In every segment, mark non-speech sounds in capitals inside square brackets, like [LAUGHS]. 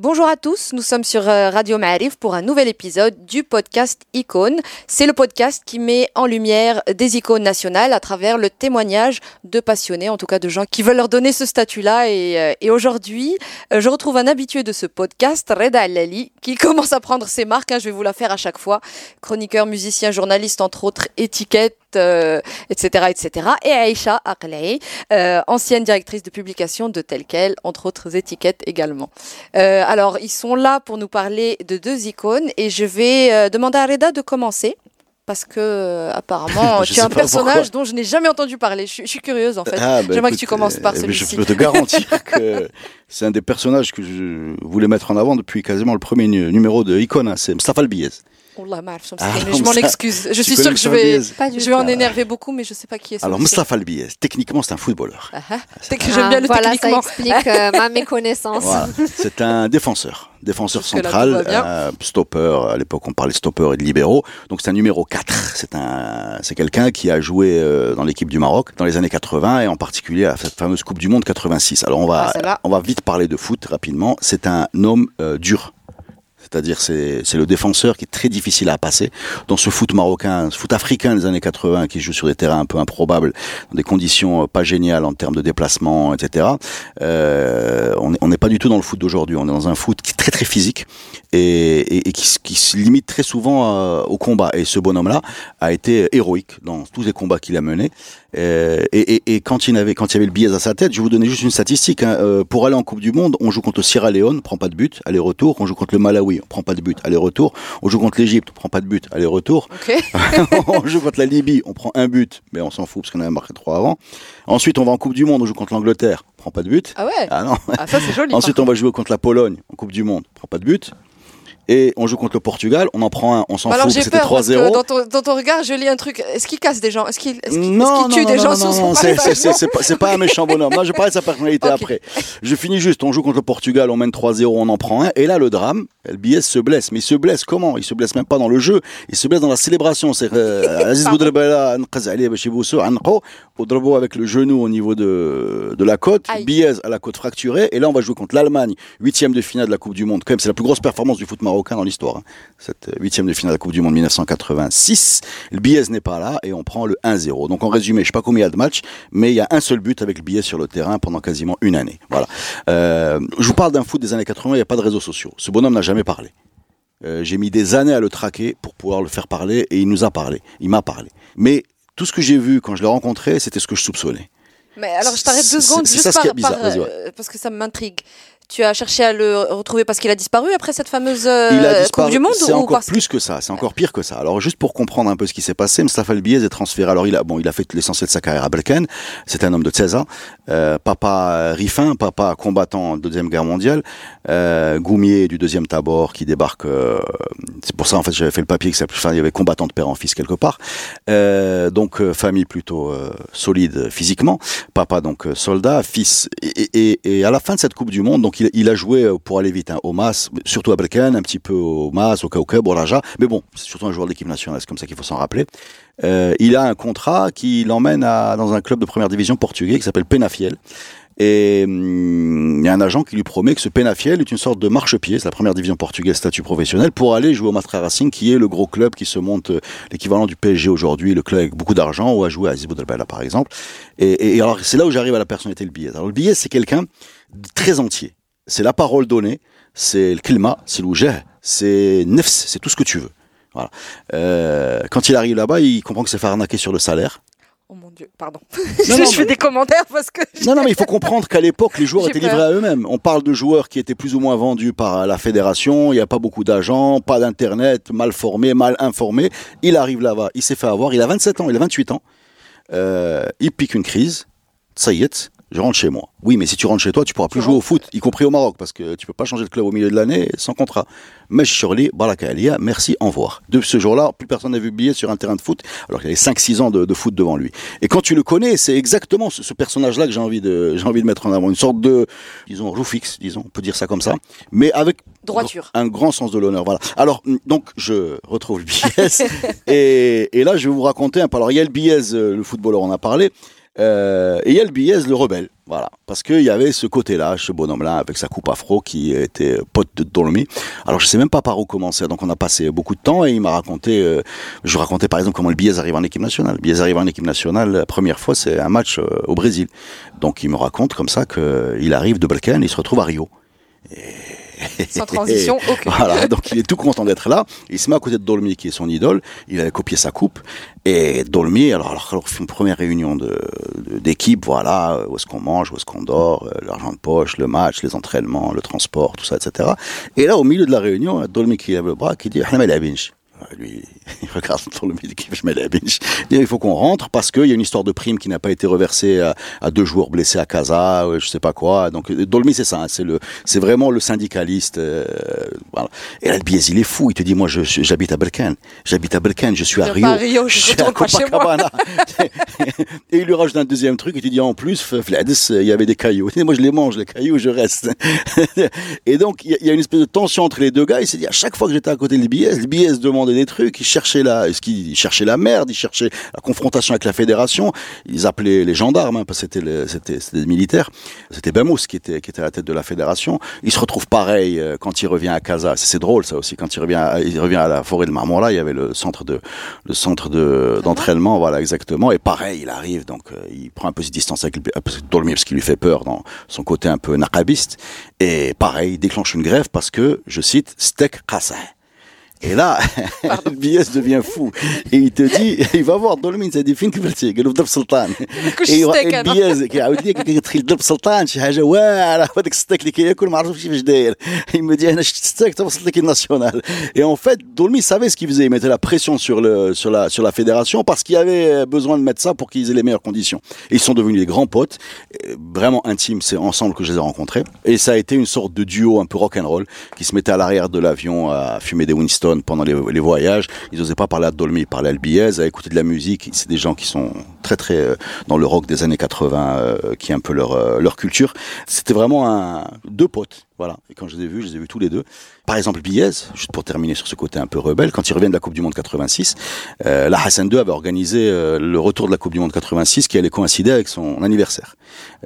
Bonjour à tous, nous sommes sur euh, Radio Ma'arif pour un nouvel épisode du podcast Icône. C'est le podcast qui met en lumière des icônes nationales à travers le témoignage de passionnés, en tout cas de gens qui veulent leur donner ce statut-là. Et, euh, aujourd'hui, euh, je retrouve un habitué de ce podcast, Reda Al-Lali, qui [LAUGHS] commence à prendre ses marques. hein, je vais vous la faire à chaque fois. Chroniqueur, musicien, journaliste, entre autres étiquettes, euh, etc., etc. Et Aïcha Aqlei, euh, ancienne directrice de publication de Tel Quel, entre autres étiquettes également. Euh, alors, ils sont là pour nous parler de deux icônes et je vais euh, demander à Reda de commencer. Parce que euh, apparemment, [LAUGHS] tu es un personnage pourquoi. dont je n'ai jamais entendu parler. Je, suis- je suis curieuse en fait. Ah, bah, J'aimerais que tu commences par celui-ci. Je peux te garantir [LAUGHS] que c'est un des personnages que je voulais mettre en avant depuis quasiment le premier nu- numéro de Icona, c'est Mustafa Albiez. Wallah, Ah, mais je m'en excuse. Je suis sûre que je vais, je vais en énerver beaucoup, mais je sais pas qui est. Alors. Mustafa Albiez, techniquement c'est un footballeur. Ah, ah. C'est que j'aime bien le voilà, techniquement. ça explique euh, ma [LAUGHS] méconnaissance. Voilà. C'est un défenseur, défenseur central, euh, stopper. À l'époque, on parlait stopper et de libéraux. Donc c'est un numéro 4. C'est un, c'est quelqu'un qui a joué euh, dans l'équipe du Maroc dans les années 80 et en particulier à cette fameuse Coupe du Monde 86. Alors on va, Ah, on va vite parler de foot rapidement. C'est un homme euh, dur. C'est-à-dire c'est c'est le défenseur qui est très difficile à passer dans ce foot marocain, ce foot africain des années 80 qui joue sur des terrains un peu improbables, dans des conditions euh, pas géniales en termes de déplacement, etc. Euh, on n'est pas du tout dans le foot d'aujourd'hui. On est dans un foot qui est très très physique et, et, et qui, se- limite très souvent euh, au combat. Et ce bonhomme-là a été héroïque dans tous les combats qu'il a menés. Euh, et, et, quand il avait quand il avait le billet à sa tête, je vais vous donner juste une statistique. hein. Euh, pour aller en Coupe du Monde, on joue contre Sierra Leone, on prend pas de but, aller-retour. On joue contre le Malawi, on prend pas de but, aller-retour. On joue contre l'Égypte, on prend pas de but, aller-retour. [LAUGHS] On joue contre la Libye, on prend un but, mais on s'en fout parce qu'on avait marqué trois avant. Ensuite, on va en Coupe du Monde, on joue contre l'Angleterre, on prend pas de but. Ah ouais. Ah non. Ah ça c'est joli. Ensuite, on va jouer contre la Pologne en Coupe du Monde, on prend pas de but. Et on joue contre le Portugal, on en prend un, on s'en Bah fout, c'était peur parce que 3-0. dans ton, dans ton regard, je lis un truc. Est-ce qu'il casse des gens? Est-ce qu'il est tue des gens non, sur son non, c'est- pas, un méchant bonhomme. Là, je parlais de sa personnalité [LAUGHS] après. Je finis juste, on joue contre le Portugal, on mène 3-0, on en prend un. Et là, le drame, LBS se blesse. Mais il se blesse comment? Il se blesse même pas dans le jeu, il se blesse dans la célébration. C'est euh, Aziz Anqo, Oudrabo avec le genou au niveau de, de la côte. Biez à la côte fracturée. Et là, on va jouer contre l'Allemagne, huitième de finale de la Coupe du Monde. Quand même, c'est la plus grosse performance du foot marocain dans l'histoire. hein. Cette huitième de finale de la Coupe du Monde 1986. Le Biez n'est pas là et on prend le 1-0. Donc en résumé, je sais pas combien il y a de matchs, mais il y a un seul but avec le Biez sur le terrain pendant quasiment une année. Voilà. Euh, je vous parle d'un foot des années 80, il n'y a pas de réseaux sociaux. Ce bonhomme n'a jamais parlé. Euh, J'ai mis des années à le traquer pour pouvoir le faire parler et il nous a parlé. Il m'a parlé. Mais tout ce que j'ai vu quand je l'ai rencontré, c'était ce que je soupçonnais. Mais alors je t'arrête deux secondes c'est juste par, bizarre. par, euh, parce que ça m'intrigue. Tu as cherché à le retrouver parce qu'il a disparu après cette fameuse euh, Coupe du Monde C'est encore parce plus que ça. C'est encore pire que ça. Alors juste pour comprendre un peu ce qui s'est passé, Mustafa Albiez est transféré. Alors il a bon, il a fait l'essentiel de sa carrière à Balkan. C'est un homme de 16 ans. Euh, papa Rifin, papa combattant de deuxième guerre mondiale. Euh, Goumier du deuxième Tabor qui débarque. c'est pour ça en fait j'avais fait le papier que ça. Enfin, il y avait combattant de père en fils quelque part. Donc famille plutôt solide physiquement. Papa donc soldat, fils. Et, et, et à la fin de cette Coupe du Monde, donc il, a joué euh, pour aller vite hein, au Mas, surtout à Balkan, un petit peu au Mas, au Kaukeb, au Raja. Mais bon, c'est surtout un joueur de l'équipe nationale, c'est comme ça qu'il faut s'en rappeler. Euh, il a un contrat qui l'emmène dans un club de première division portugais qui s'appelle Penafiel. Et hum, il y a un agent qui lui promet que ce Penafiel est une sorte de marchepied, c'est la première division portugaise statut professionnel, pour aller jouer au Mastra Racing, qui est le gros club qui se monte, euh, l'équivalent du PSG aujourd'hui, le club avec beaucoup d'argent, ou à jouer à Aziz Boudelbala par exemple. Et, alors c'est là où j'arrive à la personnalité du billet. Alors le billet, c'est quelqu'un de très entier. C'est la parole donnée, c'est le klima, c'est l'oujeh, c'est nefs, c'est tout ce que tu veux. Voilà. Euh, quand il arrive là-bas, il comprend que c'est faire arnaquer sur le salaire. Oh mon dieu, pardon. Non, [LAUGHS] je fais mais- des commentaires parce que. Non, non, [LAUGHS] mais il faut comprendre qu'à l'époque, les joueurs étaient peur. livrés à eux-mêmes. On parle de joueurs qui étaient plus ou moins vendus par la fédération. Il n'y a pas beaucoup d'agents, pas d'internet, mal formés, mal informés. Il arrive là-bas, il s'est fait avoir. Il a 27 ans, il a 28 ans. Euh, il pique une crise. Ça y est, je rentre chez moi. Oui, mais si tu rentres chez toi, tu pourras plus jouer au foot, y compris au Maroc, parce que tu peux pas changer de club au milieu de l'année sans contrat. Mais Shirley, Baraka Alia, merci, au revoir. De ce jour-là, plus personne n'a vu billet sur un terrain de foot, alors qu'il avait 5-6 ans de, de, foot devant lui. Et quand tu le connais, c'est exactement ce, ce personnage-là que j'ai envie de, j'ai envie de mettre en avant. Une sorte de, disons, roue fixe, disons, on peut dire ça comme ça. Mais avec droiture. Un grand sens de l'honneur, voilà. Alors, donc, je retrouve le BS. [LAUGHS] et, et, là, je vais vous raconter un peu. Alors, il y a le BS, le footballeur, on a parlé. Euh, et il y a le le rebelle. Voilà. Parce qu'il y avait ce côté-là, ce bonhomme-là, avec sa coupe afro, qui était pote de Dolmy. Alors, je sais même pas par où commencer. Donc, on a passé beaucoup de temps et il m'a raconté, euh, je racontais par exemple comment le BS arrive en équipe nationale. Le BS arrive en équipe nationale, la première fois, c'est un match euh, au Brésil. Donc, il me raconte comme ça qu'il arrive de Balkan il se retrouve à Rio. Et [LAUGHS] sans transition aucune. Voilà, donc il est tout content d'être là. Il se met à côté de Dolmy, qui est son idole. Il avait copié sa coupe. Et Dolmy, alors, alors, alors fait une première réunion de, d'équipe, voilà, où est-ce qu'on mange, où est-ce qu'on dort, l'argent de poche, le match, les entraînements, le transport, tout ça, etc. Et là, au milieu de la réunion, Dolmy qui lève le bras, qui dit, lui, [LAUGHS] il regarde sur le midi je mets la binge. Il faut qu'on rentre parce qu'il y a une histoire de prime qui n'a pas été reversée à, à, deux joueurs blessés à Casa, je sais pas quoi. Donc Dolmy c'est ça, hein, c'est le, c'est vraiment le syndicaliste. Euh, voilà. Et là le biais il est fou. Il te dit moi j'habite à Belkan, j'habite à Belkan, je suis à Rio, Rio, je, suis à Copacabana. [LAUGHS] et il lui rajoute un deuxième truc. Il te dit en plus Fladis, il y avait des cailloux. Et moi je les mange les cailloux, je reste. [LAUGHS] et donc il y, y, a une espèce de tension entre les deux gars. Il s'est dit à chaque fois que j'étais à côté de l'IBS, l'IBS demande des trucs, ils cherchaient la, ce qu'ils cherchaient la merde, ils cherchaient la confrontation avec la fédération. Ils appelaient les gendarmes, hein, parce que c'était c'était des militaires. C'était Bamous qui était qui était à la tête de la fédération. Il se retrouve pareil euh, quand il revient à Casa. C'est drôle ça aussi. Quand il revient, à, il revient à la forêt de Marmora, il y avait le centre de le centre de d'entraînement, voilà exactement. Et pareil, il arrive donc euh, il prend un peu ses distances avec Dolmy parce qu'il lui fait peur dans son côté un peu naqabiste. Et pareil, il déclenche une grève parce que, je cite, steak Casa. Et là, [LAUGHS] [LAUGHS] le BS devient fou. Et il te dit, [LAUGHS] il va voir Dolmين سيدي فين كبرتي؟ قال له في درب سلطان. ايوا البياز كيعاود لي كيدخل درب سلطان شي حاجه واعره هذاك الستيك اللي كياكل ما عرفتش كيفاش داير. Il me dit انا شفت ستيك توصل l'équipe nationale. Et en fait, Dolmy savait ce qu'il faisait. Il mettait la pression sur le sur la sur la fédération parce qu'il avait besoin de mettre ça pour qu'ils aient les meilleures conditions. Et ils sont devenus des grands potes, vraiment intimes. C'est ensemble que je les ai rencontrés. Et ça a été une sorte de duo un peu rock and roll qui se mettait à l'arrière de l'avion à fumer des Winston pendant les, voyages. Ils n'osaient pas parler à Dolmy, ils parlaient à Albiez, à écouter de la musique. C'est des gens qui sont très très euh, dans le rock des années 80, euh, qui est un peu leur euh, leur culture. C'était vraiment un deux potes. Voilà. Et quand je les ai vus, je les ai vus tous les deux. Par exemple, Biez, juste pour terminer sur ce côté un peu rebelle, quand il revient de la Coupe du Monde 86, euh, la Hassan II avait organisé euh, le retour de la Coupe du Monde 86 qui allait coïncider avec son anniversaire,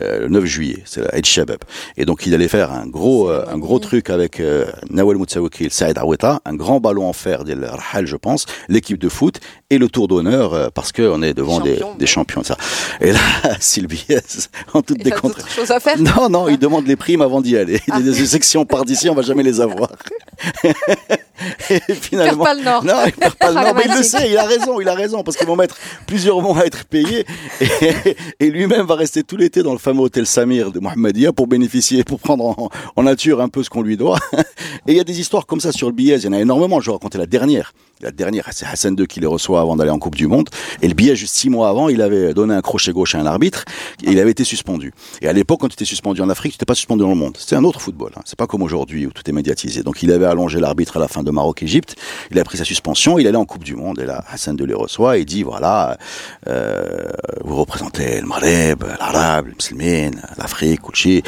euh, le 9 juillet, c'est la Eid Shabab. Et donc il allait faire un gros euh, un gros truc avec euh, Nawal Moutsawakil, Saïd Aweta, un grand ballon en fer de Rahal, je pense, l'équipe de foot et le tour d'honneur euh, parce qu'on est devant des, des champions. Ça. Et là, [LAUGHS] Sylvie, [LAUGHS] en toute Il des a contre. d'autres choses à faire. Non, non, il demande les primes avant d'y aller. Il dit, si si on part d'ici, on va jamais les avoir. Et finalement, pas le Nord. non, il perd pas le [LAUGHS] Nord, mais il le Pragmatique. sait, il a raison, il a raison, parce qu'ils vont mettre plusieurs mois à être payés, et, et lui-même va rester tout l'été dans le fameux hôtel Samir de Mohamedia pour bénéficier, pour prendre en, en nature un peu ce qu'on lui doit. [LAUGHS] Et il y a des histoires comme ça sur le billet, il y en a énormément. Je vais raconter la dernière. La dernière, c'est Hassan II qui les reçoit avant d'aller en Coupe du Monde. Et le billet, juste six mois avant, il avait donné un crochet gauche à un arbitre. Et il avait été suspendu. Et à l'époque, quand tu étais suspendu en Afrique, tu n'étais pas suspendu dans le monde. C'était un autre football. Hein. C'est pas comme aujourd'hui où tout est médiatisé. Donc il avait allongé l'arbitre à la fin de Maroc-Égypte. Il a pris sa suspension. Il allait en Coupe du Monde. Et là, Hassan II les reçoit et dit voilà, euh, vous représentez le Maghreb, l'Arabe, le Musulman, l'Afrique, كل شيء.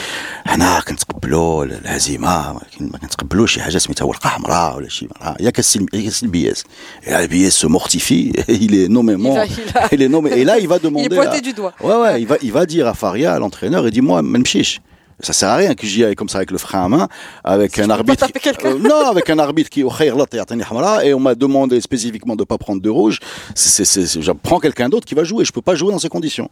هنا كنتقبلوا الهزيمه ولكن ما كنتقبلوش شي حاجه سميتها ورقه حمراء ولا شي يا كالسي يا كالسي البياس Et là, le billet se mortifie, [LAUGHS] et il est nommément, Il a- il a- il est nommé. Et là, il va demander. Il est pointé à- du doigt. Ouais, ouais, il va, il va dire à Faria, à l'entraîneur, il dit, moi, même chiche. Ça sert à rien que j'y aille comme ça avec le frein à main, avec un arbitre. Euh, non, avec un arbitre qui, et on m'a demandé spécifiquement de pas prendre de rouge. C'est, c'est, c'est- je prends quelqu'un d'autre qui va jouer. Je peux pas jouer dans ces conditions.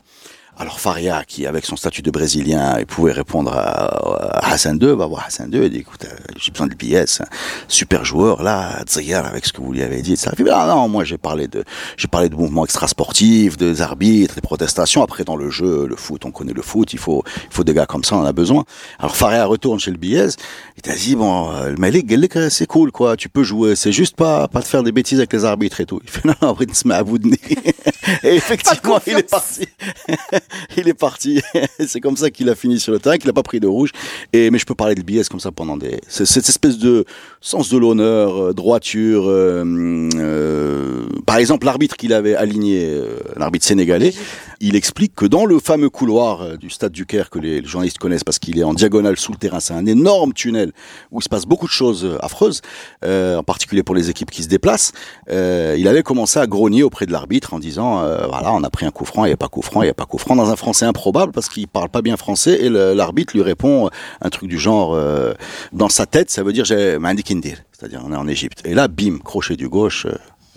Alors Faria, qui avec son statut de Brésilien, il pouvait répondre à, Hassan II, va voir Hassan II, il dit écoute, euh, j'ai besoin de pièces, hein. super joueur là, Ziyar avec ce que vous lui avez dit, etc. Ah non, moi j'ai parlé de, j'ai parlé de mouvements extrasportifs, des arbitres, des protestations. Après dans le jeu, le foot, on connaît le foot, il faut, il faut des gars comme ça, on en a besoin. Alors Faria retourne chez le Biez, il t'a dit bon, euh, le Malik, c'est cool quoi, tu peux jouer, c'est juste pas, pas de faire des bêtises avec les arbitres et tout. Il fait non, non, et effectivement, [LAUGHS] il est parti. il est parti. c'est comme ça qu'il a fini sur le terrain, qu'il n'a pas pris de rouge. Et mais je peux parler de Bies comme ça pendant des. Cette espèce de sens de l'honneur, euh, droiture. Euh, euh, par exemple, l'arbitre qu'il avait aligné, euh, l'arbitre sénégalais, il explique que dans le fameux couloir euh, du stade du Caire que les, journalistes connaissent parce qu'il est en diagonale sous le terrain, c'est un énorme tunnel où il se passe beaucoup de choses euh, affreuses, euh, en particulier pour les équipes qui se déplacent. Euh, il avait commencé à grogner auprès de l'arbitre en disant euh, voilà, on a pris un coup franc, il n'y a pas coup franc, il n'y a pas coup franc dans un français improbable parce qu'il parle pas bien français et l'arbitre lui répond un truc du genre euh, dans sa tête, ça veut dire j'ai c'est-à-dire on est en Égypte. Et là, bim, crochet du gauche.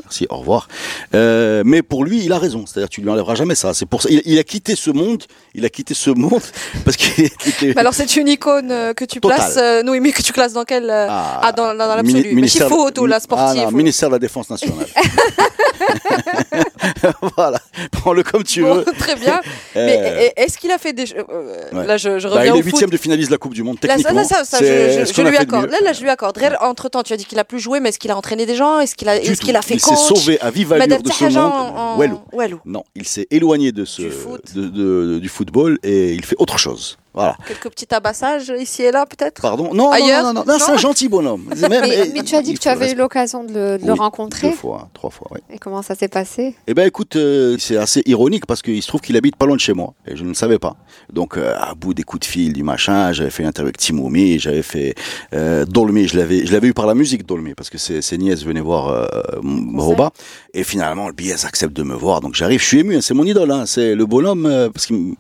Euh, Merci, au revoir. Euh, mais pour lui, il a raison. C'est-à-dire, tu lui enlèveras jamais ça. C'est pour ça. Il, il a quitté ce monde. Il a quitté ce monde [LAUGHS] parce qu'il était. Mais alors c'est une icône euh, que tu Total. places, euh, oui, mais que tu classes dans quel euh, Ah, Ah, dans, dans, dans mini- l'absolu. Mais foot ou la Ah, sportive. non, ou- ministère de la Défense nationale. [LAUGHS] [LAUGHS] voilà. Prends-le comme tu Bon, veux. très bien. Euh, Mais e- est-ce qu'il a fait des euh, Ouais. Là, je, je bah, reviens il est huitième de finaliste de la Coupe du Monde. Techniquement, là, ça, je, lui accorde. Là, là, je lui accorde. Entre temps, tu as dit qu'il a plus joué, mais est-ce qu'il a entraîné des gens? Est-ce qu'il a, est-ce qu'il a fait il s'est sauvé à vive allure de ce monde. Walou. Non, il s'est éloigné de ce Du foot. de- de- du football et il fait autre chose. Voilà. Quelques petits tabassages ici et là, peut-être Pardon. Non, Ailleurs non, non, non, non, c'est un gentil bonhomme. [LAUGHS] Mais, tu as dit que tu avais eu l'occasion de le, de le rencontrer. Deux fois, trois fois, oui. Et comment ça s'est passé? Eh ben écoute, euh, c'est assez ironique parce qu'il se trouve qu'il habite pas loin de chez moi et je ne le savais pas. Donc euh, à bout des coups de fil du machin, j'avais fait une interview avec Timoumi, j'avais fait euh, Dolmy, je l'avais je l'avais eu par la musique Dolmy parce que ses, ses nièces venaient voir euh, Moroba et finalement le billet accepte de me voir donc j'arrive, je suis ému, hein, c'est mon idole, hein, c'est le bonhomme euh, parce qu'il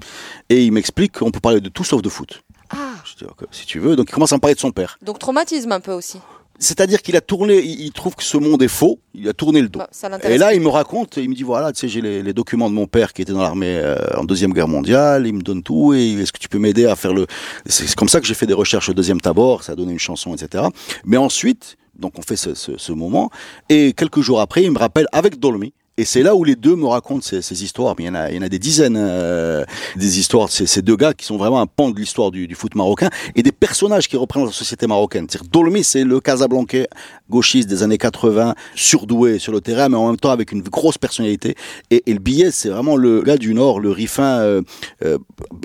et il m'explique qu'on peut parler de tout sauf de foot. Ah, Je dis si tu veux, donc il commence à me parler de son père. donc traumatisme un peu aussi. C'est-à-dire qu'il a tourné, il, trouve que ce monde est faux, il a tourné le dos. Bah, ça Et là, il me raconte, il me dit voilà, tu sais, j'ai les, les documents de mon père qui était dans l'armée euh, en deuxième guerre mondiale. Il me donne tout et est-ce que tu peux m'aider à faire le C'est c'est comme ça que j'ai fait des recherches au deuxième tabord. Ça a donné une chanson, etc. Mais ensuite, donc on fait ce, ce, ce moment et quelques jours après, il me rappelle avec Dolmy. Et c'est là où les deux me racontent ces, histoires. Il y en a, il y en a des dizaines, euh, des histoires ces, ces deux gars qui sont vraiment un pan de l'histoire du, du foot marocain et des personnages qui représentent la société marocaine. C'est-à-dire Dolmy, c'est le Casablancais gauchiste des années 80, surdoué sur le terrain, mais en même temps avec une grosse personnalité. Et, le billet, c'est vraiment le gars du Nord, le rifin, euh, euh,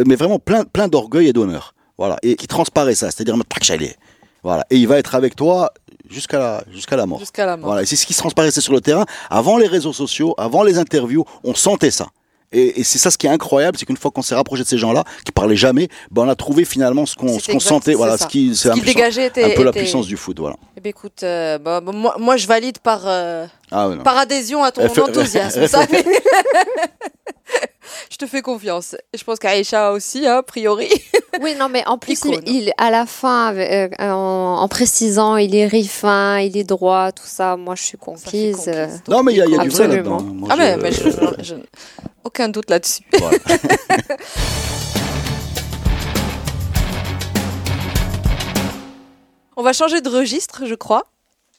mais vraiment plein, plein d'orgueil et d'honneur. Voilà, et qui transparaît ça, c'est-à-dire. Voilà, et il va être avec toi jusqu'à la, jusqu'à la mort. Jusqu'à la mort. Voilà, c'est ce qui se transparaissait sur le terrain. Avant les réseaux sociaux, avant les interviews, on sentait ça. Et, et c'est ça ce qui est incroyable, c'est qu'une fois qu'on s'est rapproché de ces gens-là, qui parlaient jamais, ben on a trouvé finalement ce qu'on ce qu'on sentait. Voilà, ça. ce qui c'est Ce la qui puissance- dégageait était. un peu la puissance du foot, voilà. Eh bien, écoute, euh, bah, moi, moi, je valide par, euh, Ah par adhésion à ton Elle fait- enthousiasme. ça. [LAUGHS] [LAUGHS] fais confiance. Je pense qu'Aïcha aussi, hein, a priori. [LAUGHS] Oui, non, mais en plus, il, à la fin, euh, en, en précisant, il est rifin, il est droit, tout ça, moi je suis conquise. conquise. euh. Non, mais il y a, il y a du vrai Absolument. là-dedans. Moi, ah, mais, je- mais je- je- je- aucun doute là-dessus. voilà. [LAUGHS] On va changer de registre, je crois,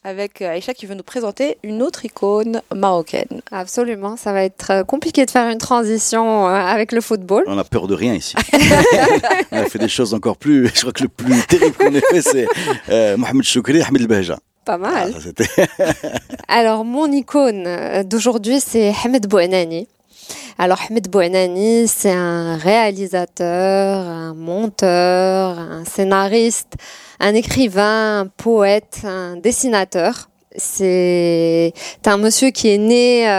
avec euh, Aïcha qui veut nous présenter une autre icône marocaine. Absolument, ça va être euh, compliqué de faire une transition euh, avec le football. On a peur de rien ici. [LAUGHS] on a fait des choses encore plus. [LAUGHS] Je crois que le plus terrible qu'on ait fait, c'est euh, Mohamed Choukri et Ahmed El Bahja. Pas Ah, mal. ça, c'était- [LAUGHS] Alors, mon icône d'aujourd'hui, c'est Hamed Bouanani. Alors, Hamed Bouanani, c'est un réalisateur, un monteur, un scénariste, un écrivain, un poète, un dessinateur. C'est un monsieur qui est né euh,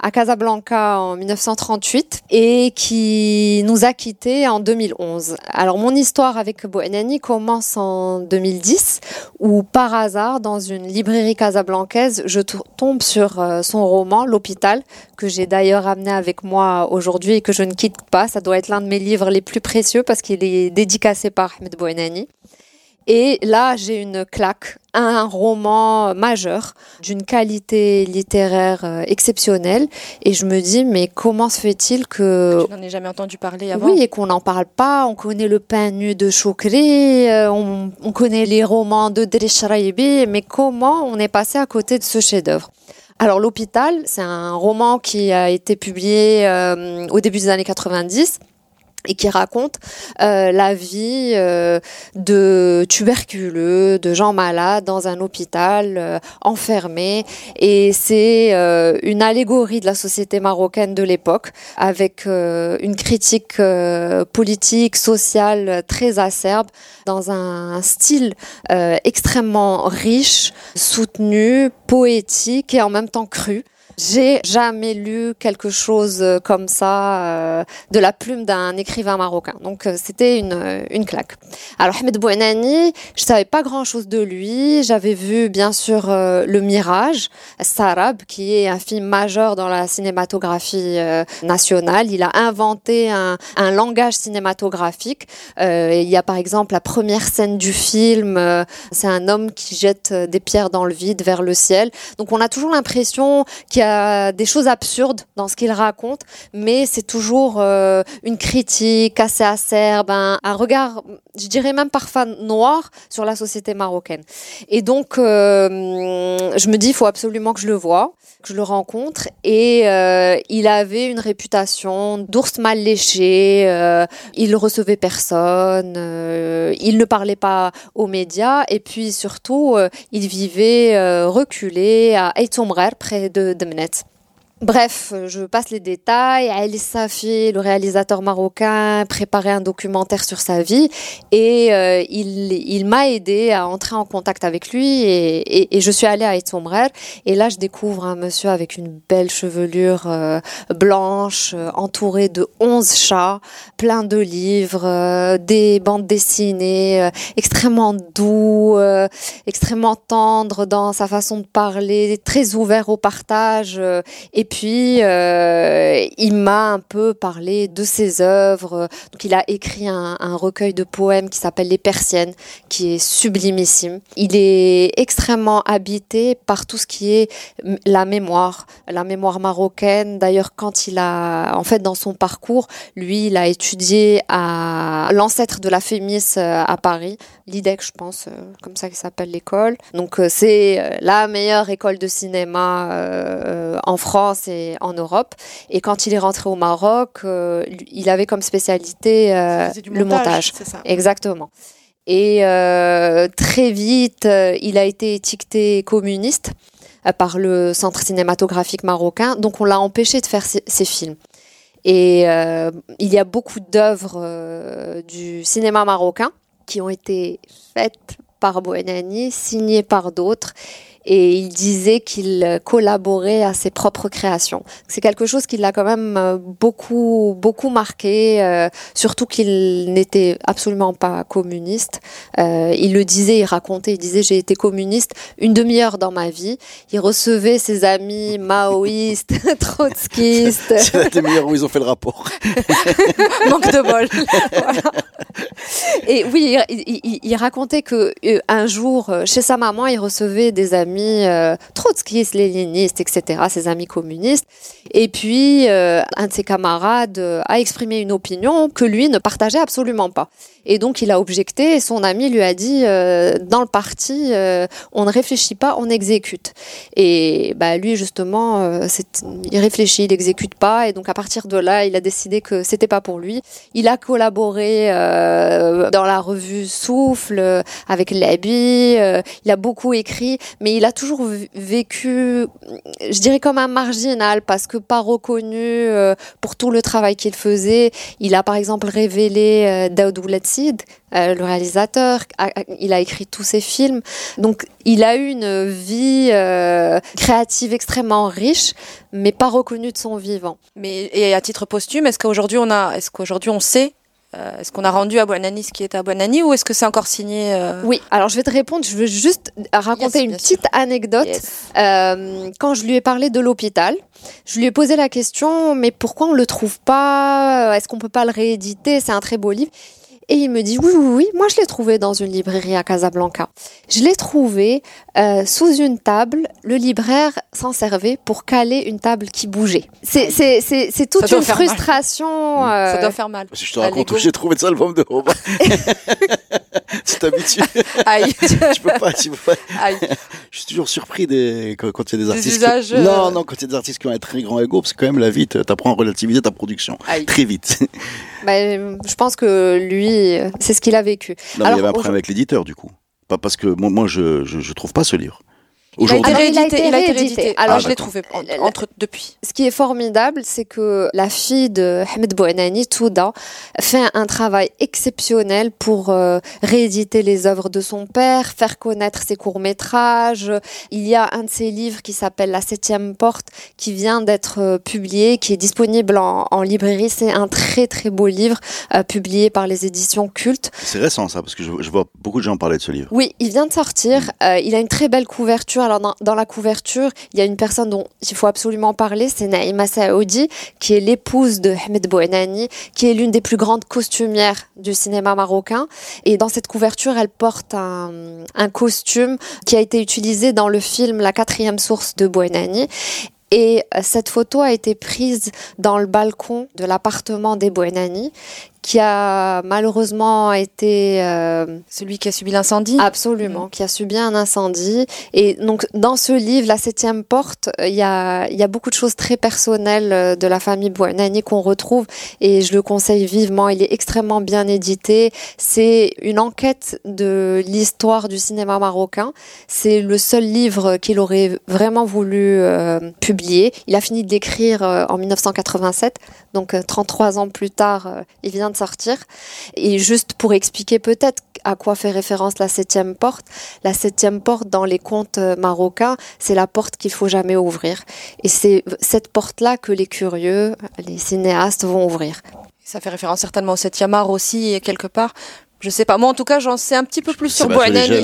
à Casablanca en 1938 et qui nous a quittés en 2011. Alors mon histoire avec Bouanani commence en 2010 où par hasard dans une librairie casablancaise je to- tombe sur euh, son roman L'hôpital que j'ai d'ailleurs amené avec moi aujourd'hui et que je ne quitte pas. Ça doit être l'un de mes livres les plus précieux parce qu'il est dédicacé par Ahmed Bouanani. Et là, j'ai une claque, un roman majeur d'une qualité littéraire euh, exceptionnelle. Et je me dis, mais comment se fait-il que Tu n'en ai jamais entendu parler avant? Oui, et qu'on n'en parle pas. On connaît le pain nu de Choukri, euh, on, on connaît les romans de Drish Raibi, mais comment on est passé à côté de ce chef-d'œuvre? Alors, L'hôpital, c'est un roman qui a été publié euh, au début des années 90 et qui raconte euh, la vie euh, de tuberculeux, de gens malades dans un hôpital euh, enfermés. Et c'est euh, une allégorie de la société marocaine de l'époque, avec euh, une critique euh, politique, sociale très acerbe, dans un style extrêmement riche, soutenu, poétique et en même temps cru. J'ai jamais lu quelque chose euh, comme ça euh, de la plume d'un écrivain marocain. Donc euh, c'était une, euh, une claque. Alors Ahmed Bouenani, je savais pas grand chose de lui. J'avais vu bien sûr euh, Le Mirage, Sarab, qui est un film majeur dans la cinématographie euh, nationale. Il a inventé un, un langage cinématographique. Euh, il y a par exemple la première scène du film, c'est un homme qui jette des pierres dans le vide vers le ciel. Donc on a toujours l'impression qu'il y a des choses absurdes dans ce qu'il raconte, mais c'est toujours euh, une critique assez acerbe, un, regard, je dirais même parfois noir sur la société marocaine. Et donc euh, je me dis, il faut absolument que je le voie, que je le rencontre. Et euh, il avait une réputation d'ours mal léché. il recevait personne. il ne parlait pas aux médias. Et puis surtout, il vivait reculé à Eitomrer, près de, de minutes. Bref, euh, je passe les détails. Ali Safi, le réalisateur marocain, préparait un documentaire sur sa vie et euh, il, m'a aidé à entrer en contact avec lui et, je suis allée à Etzomrer et là je découvre un monsieur avec une belle chevelure euh, blanche, entouré de 11 chats, plein de livres, des bandes dessinées, extrêmement doux, extrêmement tendre dans sa façon de parler, très ouvert au partage et puis, euh, il m'a un peu parlé de ses œuvres. Donc, il a écrit un, un recueil de poèmes qui s'appelle Les Persiennes, qui est sublimissime. Il est extrêmement habité par tout ce qui est la mémoire, la mémoire marocaine. D'ailleurs, quand il a, en fait, dans son parcours, lui, il a étudié à l'ancêtre de la Fémis euh, à Paris, l'IDEC, je pense, euh, comme ça qu'il s'appelle l'école. Donc, c'est la meilleure école de cinéma en France et en Europe. Et quand il est rentré au Maroc, euh, il avait comme spécialité euh, le montage. Ça. Exactement. Et euh, très vite, il a été étiqueté communiste par le Centre cinématographique marocain, donc on l'a empêché de faire ses, ses films. Et euh, il y a beaucoup d'œuvres euh, du cinéma marocain qui ont été faites par Bouenani, signées par d'autres, et il disait qu'il collaborait à ses propres créations. C'est quelque chose qui l'a quand même euh, beaucoup, beaucoup marqué, euh, surtout qu'il n'était absolument pas communiste. Euh, il le disait, il racontait, il disait j'ai été communiste une demi-heure dans ma vie. Il recevait ses amis maoïstes, [LAUGHS] trotskistes. [LAUGHS] C'est la demi-heure où ils ont fait le rapport. [LAUGHS] Manque de bol. Voilà. Et oui, il, il- racontait que un jour, chez sa maman, il recevait des amis euh, trotskistes, léninistes, etc., ses amis communistes. Et puis, euh, un de ses camarades euh, a exprimé une opinion que lui ne partageait absolument pas. Et donc, il a objecté son ami lui a dit, euh, dans le parti, on ne réfléchit pas, on exécute. Et bah, lui, justement, il réfléchit, il n'exécute pas. Et donc, à partir de là, il a décidé que c'était pas pour lui. Il a collaboré dans la revue Souffle avec Labi. il a beaucoup écrit, mais il a toujours vécu, je dirais comme un marginal parce que pas reconnu euh, pour tout le travail qu'il faisait. Il a par exemple révélé euh, Daoud Ouletsid, euh, le réalisateur. Il a écrit tous ses films. Donc il a eu une vie créative extrêmement riche, mais pas reconnue de son vivant. Mais et à titre posthume, est-ce qu'aujourd'hui on a, est-ce qu'aujourd'hui on sait, euh, est-ce qu'on a rendu à Bouanani ce qui était à Bouanani ou est-ce que c'est encore signé euh, Oui, alors je vais te répondre. Je veux juste raconter Yes, une petite anecdote. yes. Euh, quand je lui ai parlé de l'hôpital, je lui ai posé la question, mais pourquoi on le trouve pas? Est-ce qu'on peut pas le rééditer? C'est un très beau livre. Et il me dit oui, oui, oui. Moi, je l'ai trouvé dans une librairie à Casablanca. Je l'ai trouvé euh, sous une table. Le libraire s'en servait pour caler une table qui bougeait. C'est c'est c'est c'est toute une frustration. euh, Ça doit faire mal. Si je te raconte où j'ai trouvé de ça, l'album [LAUGHS] de Robin. [LAUGHS] tu t'habitues. [LAUGHS] Aïe. [LAUGHS] je peux pas, je peux pas. Aïe. Je suis toujours surpris des, quand, quand il y a des Des artistes. usages, qui... Non, non, quand il y a des artistes qui ont un très grand ego, parce que quand même, la vie, t'apprends à relativiser ta production. Aïe. Très vite. Ben, je pense que lui, c'est ce qu'il a vécu. Non, mais il y Alors, avait un problème avec l'éditeur, du coup. Pas parce que moi, moi je, je, je trouve pas ce livre. Il a Aujourd'hui, Ah il a réédité. été Il a été réédité. réédité. Alors, je l'ai trouvé en- entre depuis. Ce qui est formidable, c'est que la fille de Ahmed Bouanani, Touda, fait un travail exceptionnel pour euh, rééditer les œuvres de son père, faire connaître ses courts-métrages. Il y a un de ses livres qui s'appelle La septième porte, qui vient d'être euh, publié, qui est disponible en, en librairie. C'est un très très beau livre euh, publié par les éditions Cultes. c'est récent ça, parce que je, je vois beaucoup de gens parler de ce livre. Oui, il vient de sortir. Euh, il a une très belle couverture. Alors dans, la couverture, il y a une personne dont il faut absolument parler, c'est Naïma Saoudi, qui est l'épouse de Ahmed Bouenani, qui est l'une des plus grandes costumières du cinéma marocain. Et dans cette couverture, elle porte un, costume qui a été utilisé dans le film La quatrième source de Bouenani. Et euh, cette photo a été prise dans le balcon de l'appartement des Bouenani, qui a malheureusement été euh, Celui qui a subi l'incendie? Absolument, qui a subi un incendie. Et donc, dans ce livre, La septième porte, euh, il y a, y a beaucoup de choses très personnelles euh, de la famille Bouanani qu'on retrouve et je le conseille vivement. Il est extrêmement bien édité. C'est une enquête de l'histoire du cinéma marocain. C'est le seul livre qu'il aurait vraiment voulu euh, publier. Il a fini de l'écrire euh, en 1987, donc euh, 33 ans plus tard, euh, il vient de sortir. Et juste pour expliquer peut-être à quoi fait référence la septième porte, la septième porte dans les contes euh, marocains, c'est la porte qu'il faut jamais ouvrir. Et c'est cette porte-là que les curieux, les cinéastes vont ouvrir. Ça fait référence certainement au 7e art aussi, quelque part. Je sais pas. Moi, en tout cas, j'en sais un petit peu plus sur Bouanani.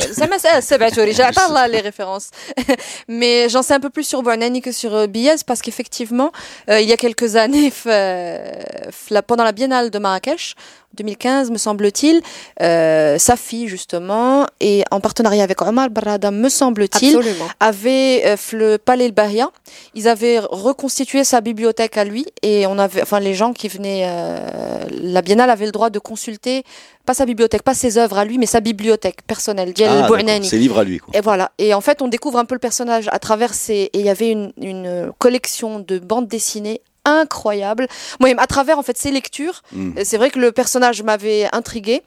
Attends, [LAUGHS] là, les références. [LAUGHS] Mais j'en sais un peu plus sur Bouanani que sur euh, Biez parce qu'effectivement, euh, il y a quelques années, f- euh, f- la- pendant la biennale de Marrakech, 2015, me semble-t-il, euh, sa fille, justement, et en partenariat avec Omar Barada, me semble-t-il, avait euh, le Palais El Bahia. Ils avaient reconstitué sa bibliothèque à lui et on avait, enfin, les gens qui venaient, euh, la Biennale avait le droit de consulter pas sa bibliothèque, pas ses œuvres à lui, mais sa bibliothèque personnelle. Ah, d'accord. Bouanani. c'est livre à lui. Quoi. Et voilà. Et en fait, on découvre un peu le personnage à travers ces. Et il y avait une, une collection de bandes dessinées incroyable. Moi, à travers en fait ces lectures, Mm. c'est vrai que le personnage m'avait intrigué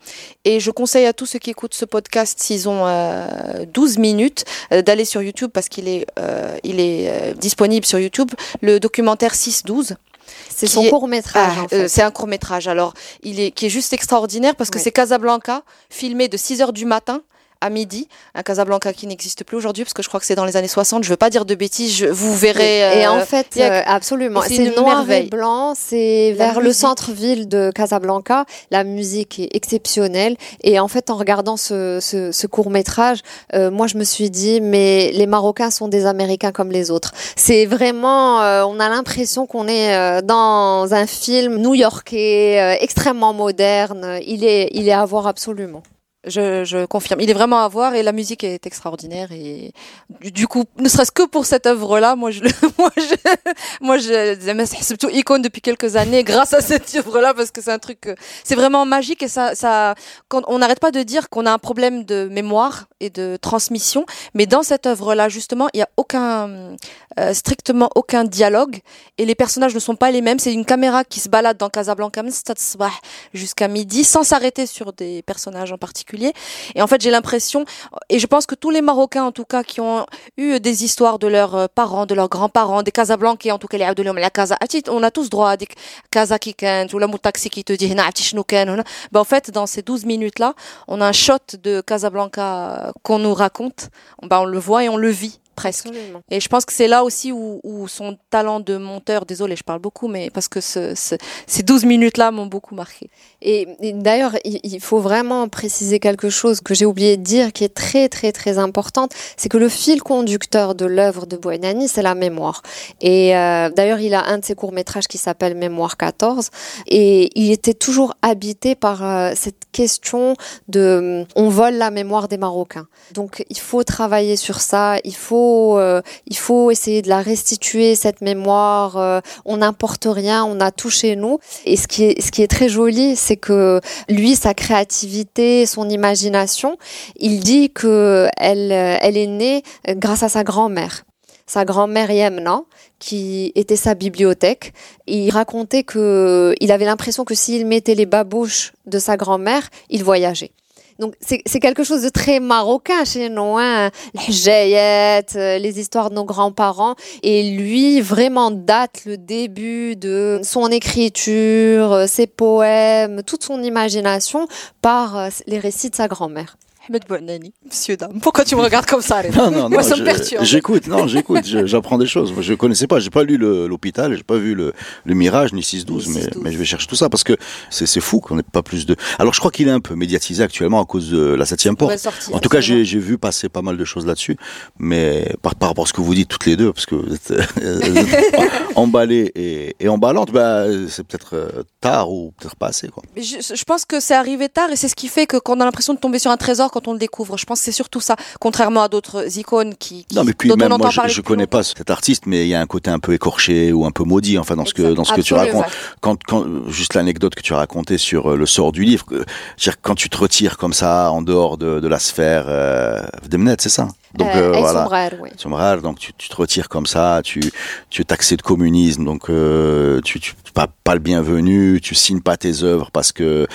et je conseille à tous ceux qui écoutent ce podcast s'ils ont euh, 12 minutes euh, d'aller sur YouTube parce qu'il est euh, il est euh, disponible sur YouTube le documentaire 6-12 C'est son est- court métrage. ah, en euh, c'est un court métrage. Alors, il est qui est juste extraordinaire parce que Oui. c'est Casablanca, filmé de 6 heures du matin à midi. Un Casablanca qui n'existe plus aujourd'hui parce que je crois que c'est dans les années 60. Je veux pas dire de bêtises. je- vous verrez. et euh, en fait, y a- euh, absolument, c'est noir merveille. et blanc, c'est vers le centre-ville de Casablanca. La musique est exceptionnelle. Et en fait, en regardant ce, ce, ce court métrage, euh, moi, je me suis dit, mais les Marocains sont des Américains comme les autres. C'est vraiment, euh, on a l'impression qu'on est euh, dans un film new-yorkais, euh, extrêmement moderne. Il est, il est à voir absolument. Je, je, confirme. Il est vraiment à voir et la musique est extraordinaire et du, coup, ne serait-ce que pour cette œuvre-là, moi je, [LAUGHS] moi je, moi je, surtout icône depuis quelques années grâce à cette œuvre-là parce que c'est un truc, c'est vraiment magique et ça, ça, on n'arrête pas de dire qu'on a un problème de mémoire et de transmission, mais dans cette œuvre-là justement, il y a aucun, euh, strictement aucun dialogue et les personnages ne sont pas les mêmes. C'est une caméra qui se balade dans Casablanca jusqu'à midi sans s'arrêter sur des personnages en particulier et en fait, j'ai l'impression, et je pense que tous les Marocains, en tout cas, qui ont eu des histoires de leurs euh, parents, de leurs grands-parents, des Casablancais, en tout cas, les la Casa, ah, on a tous droit à des Casa qui ou la Moutaxi qui te dit, ben, en fait, dans ces 12 minutes-là, on a un shot de Casablanca euh, qu'on nous raconte, ben, on le voit et on le vit presque. Absolument. Et je pense que c'est là aussi où, où son talent de monteur, désolé, je parle beaucoup, mais parce que ce, ce- ces 12 minutes-là m'ont beaucoup marqué. Et, et d'ailleurs, il, il faut vraiment préciser quelque chose que j'ai oublié de dire, qui est très très très importante, c'est que le fil conducteur de l'œuvre de Bouenani, c'est la mémoire. Et euh, d'ailleurs, il a un de ses courts métrages qui s'appelle Mémoire 14, et il était toujours habité par euh, cette question de, on vole la mémoire des Marocains. Donc, il faut travailler sur ça, il faut euh, il faut essayer de la restituer cette mémoire. Euh, on n'importe rien, on a tout chez nous. Et ce qui est, très joli, c'est que lui, sa créativité, son imagination, il dit que elle, est née grâce à sa grand-mère sa grand-mère Yemna, qui était sa bibliothèque. Il racontait que il avait l'impression que s'il mettait les babouches de sa grand-mère, il voyageait. Donc c'est quelque chose de très marocain chez nous, hein. Euh, les histoires de nos grands-parents. Et lui, vraiment date le début de son écriture, euh, ses poèmes, toute son imagination par euh, les récits de sa grand-mère. Ahmed Bouanani, monsieur dame. Pourquoi tu me regardes comme ça Non, non, non. Moi, ça me perturbe. J'écoute, non, j'écoute, [LAUGHS] j'apprends des choses. Je connaissais pas, j'ai pas lu l'hôpital, j'ai pas vu le, le, Mirage ni 6-12, mais, mais je vais chercher tout ça parce que c'est fou qu'on n'ait pas plus de. Alors, je crois qu'il est un peu médiatisé actuellement à cause de la 7 porte. en tout cas, j'ai vu passer pas mal de choses là-dessus, mais par, par, rapport à ce que vous dites toutes les deux, parce que vous êtes, [LAUGHS] emballées et, et emballantes, bah, c'est peut-être euh, tard ou peut-être pas assez, quoi. Je, je pense que c'est arrivé tard et c'est ce qui fait qu'on a l'impression de tomber sur un trésor quand on le découvre. Je pense que c'est surtout ça, contrairement à d'autres icônes qui, non, mais puis dont même on moi, je, je connais pas cet artiste, mais il y a un côté un peu écorché ou un peu maudit, enfin dans ce que dans ce que tu racontes. Quand, quand juste l'anecdote que tu as racontée sur euh, le sort du livre, dire quand tu te retires comme ça en dehors de, de la sphère euh, de c'est ça? Donc euh, euh voilà, oui. donc tu, tu, te retires comme ça, tu tu es taxé de communisme, donc euh, tu, tu pas, pas le bienvenu, tu signes pas tes œuvres parce que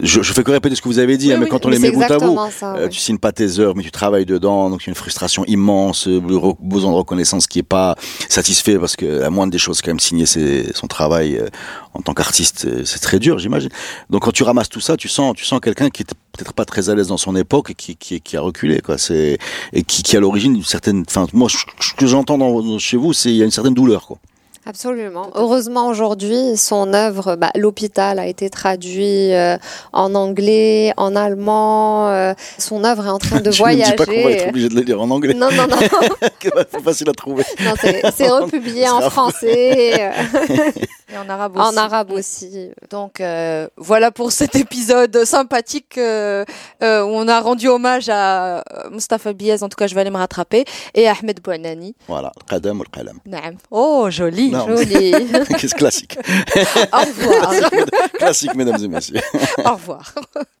je, je fais que répéter ce que vous avez dit, hein, mais quand on les met bout à bout, euh, tu signes pas tes œuvres, mais tu travailles dedans, donc une frustration immense, besoin de reconnaissance qui est pas satisfait parce que la moindre des choses, quand même, signer ses, son travail euh, en tant qu'artiste, c'est très dur, j'imagine. Donc quand tu ramasses tout ça, tu sens, tu sens quelqu'un qui était peut-être pas très à l'aise dans son époque et qui, qui, qui a reculé, quoi. C'est et qui, qui a l'origine d'une certaine. Enfin, moi, ce que j'entends chez vous, c'est il y a une certaine douleur, quoi. Absolument. Heureusement aujourd'hui, son œuvre, bah, l'hôpital a été traduit euh, en anglais, en allemand. Euh, son œuvre est en train de voyager. Je ne dis pas qu'on va être obligé de le lire en anglais. Non, non, non. [LAUGHS] c'est facile à trouver. C'est [LAUGHS] republié en français. [LAUGHS] Et en arabe aussi. En arabe aussi. Donc euh, voilà pour cet épisode sympathique où on a rendu hommage à Mustafa Biez. En tout cas, je vais aller me rattraper et Ahmed Bouanani. Voilà, le qadam ou le qalam. Oh, joli. Joli. [LAUGHS] Qu'est-ce classique. [LAUGHS] Au revoir. classique, mesdames et messieurs. Au revoir. [LAUGHS]